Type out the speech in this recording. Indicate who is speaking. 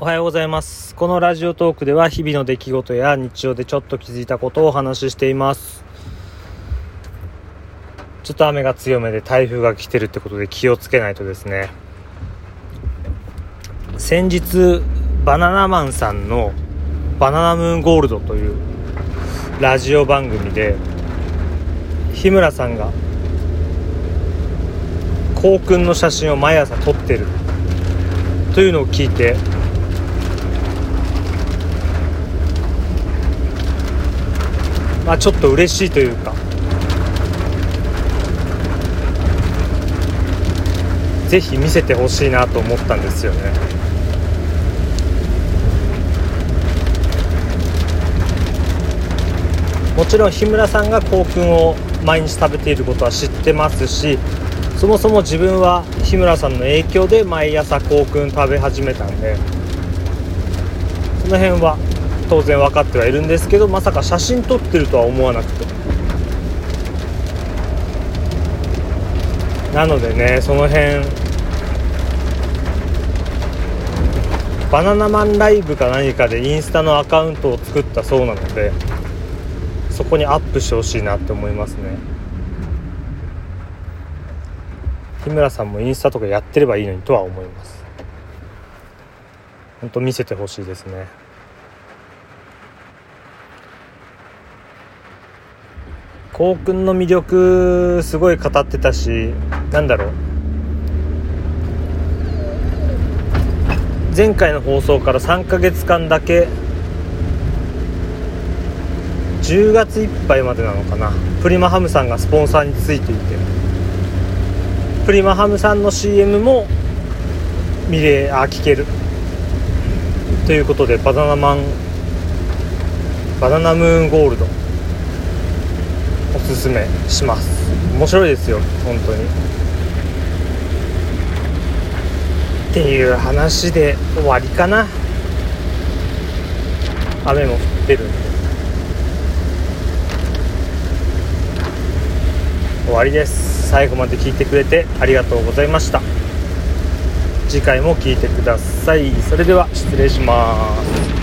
Speaker 1: おはようございます。このラジオトークでは日々の出来事や日常でちょっと気づいたことをお話ししています。ちょっと雨が強めで台風が来てるってことで気をつけないとですね。先日、バナナマンさんのバナナムーンゴールドというラジオ番組で日村さんが校訓の写真を毎朝撮ってるというのを聞いてまあちょっと嬉しいというか。ぜひ見せてほしいなと思ったんですよね。もちろん日村さんが校訓を毎日食べていることは知ってますしそもそも自分は日村さんの影響で毎朝校訓食べ始めたんでその辺は当然分かってはいるんですけどまさか写真撮ってるとは思わなくて。なのでねその辺バナナマンライブか何かでインスタのアカウントを作ったそうなのでそこにアップしてほしいなって思いますね。日村さんもインスタとかやってればいいのにとは思います。本当見せてほしいですね。校訓の魅力すごい語ってたしなんだろう。前回の放送から3ヶ月間だけ10月いっぱいまでなのかな。プリマハムさんがスポンサーについていて。プリマハムさんの CM も見れあ聞ける。ということでバナナマンバナナムーンゴールド。おすすめします。面白いですよ本当に。っていう話で終わりかな。雨も降ってる。んで終わりです。最後まで聞いてくれてありがとうございました。次回も聞いてください。それでは失礼します。